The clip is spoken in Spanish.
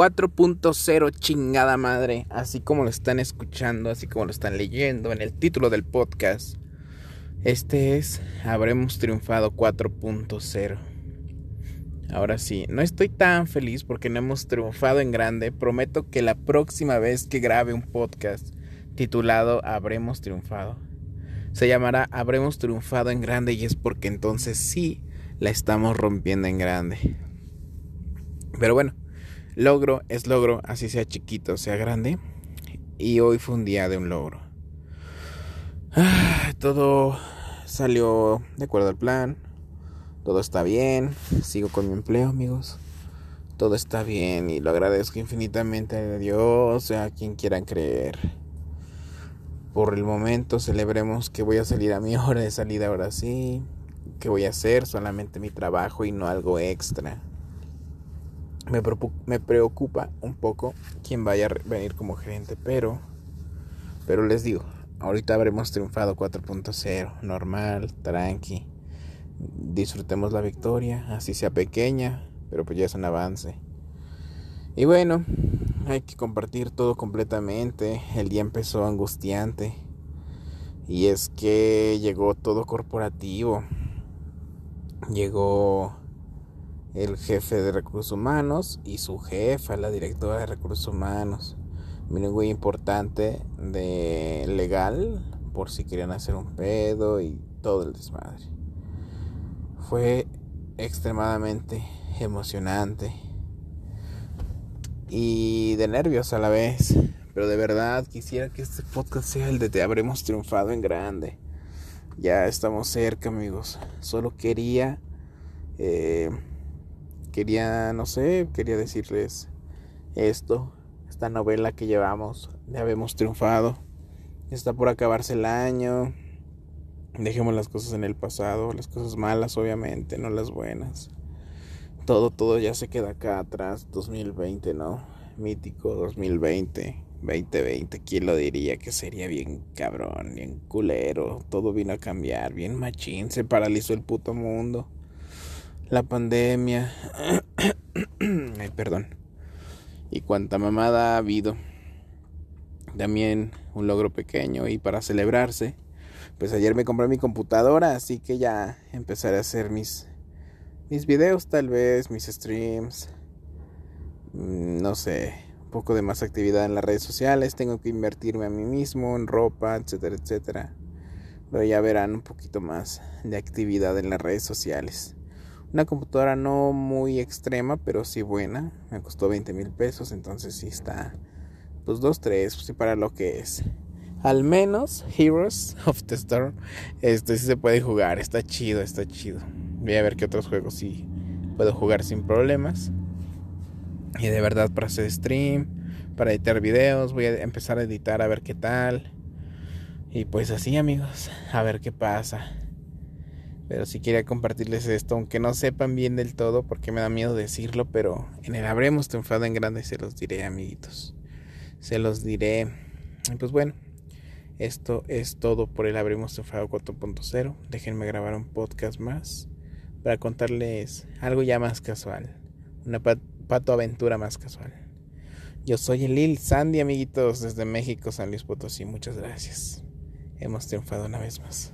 4.0 chingada madre, así como lo están escuchando, así como lo están leyendo en el título del podcast. Este es Habremos triunfado 4.0. Ahora sí, no estoy tan feliz porque no hemos triunfado en grande. Prometo que la próxima vez que grabe un podcast titulado Habremos triunfado, se llamará Habremos triunfado en grande y es porque entonces sí la estamos rompiendo en grande. Pero bueno, logro es logro, así sea chiquito, sea grande. Y hoy fue un día de un logro. Ah, todo salió de acuerdo al plan. Todo está bien. Sigo con mi empleo, amigos. Todo está bien y lo agradezco infinitamente a Dios, a quien quieran creer. Por el momento celebremos que voy a salir a mi hora de salida ahora sí. Que voy a hacer solamente mi trabajo y no algo extra me, preocupa un poco quién vaya a venir como gerente, pero, pero les digo, ahorita habremos triunfado 4.0, normal, tranqui. Disfrutemos la victoria, así sea pequeña, pero pues ya es un avance. Y bueno, hay que compartir todo completamente. El día empezó angustiante. Y es que llegó todo corporativo. Llegó el jefe de recursos humanos y su jefa, la directora de recursos humanos. Miren, muy importante de legal, por si querían hacer un pedo y todo el desmadre. Fue extremadamente emocionante y de nervios a la vez. Pero de verdad quisiera que este podcast sea el de Te Habremos Triunfado en Grande. Ya estamos cerca, amigos. Solo quería eh, quería, no sé, quería decirles esto, esta novela que llevamos, ya habemos triunfado, está por acabarse el año, dejemos las cosas en el pasado, las cosas malas obviamente, no las buenas. Todo, todo ya se queda acá atrás, 2020, ¿no? Mítico 2020, 2020, ¿quién lo diría que sería bien cabrón, bien culero? Todo vino a cambiar, bien machín, se paralizó el puto mundo la pandemia, ay, perdón, y cuánta mamada ha habido. También un logro pequeño y para celebrarse, pues ayer me compré mi computadora, así que ya empezaré a hacer mis mis videos tal vez, mis streams, mm, no sé, un poco de más actividad en las redes sociales, tengo que invertirme a mí mismo en ropa, etcétera, etcétera. Pero ya verán un poquito más de actividad en las redes sociales. Una computadora no muy extrema, pero sí buena. Me costó 20 mil pesos, entonces sí está, pues 2, 3, sí para lo que es. Al menos Heroes of the Storm, este sí se puede jugar, está chido, está chido. Voy a ver qué otros juegos sí puedo jugar sin problemas. Y de verdad para hacer stream, para editar videos, voy a empezar a editar a ver qué tal. Y pues así amigos, a ver qué pasa. Pero si quería compartirles esto, aunque no sepan bien del todo, porque me da miedo decirlo, pero en el Habremos triunfado en grande se los diré, amiguitos. Se los diré. Pues bueno, esto es todo por el Habremos triunfado 4.0. Déjenme grabar un podcast más para contarles algo ya más casual. Una pato aventura más casual. Yo soy el Lil Sandy, amiguitos, desde México, San Luis Potosí. Muchas gracias. Hemos triunfado una vez más.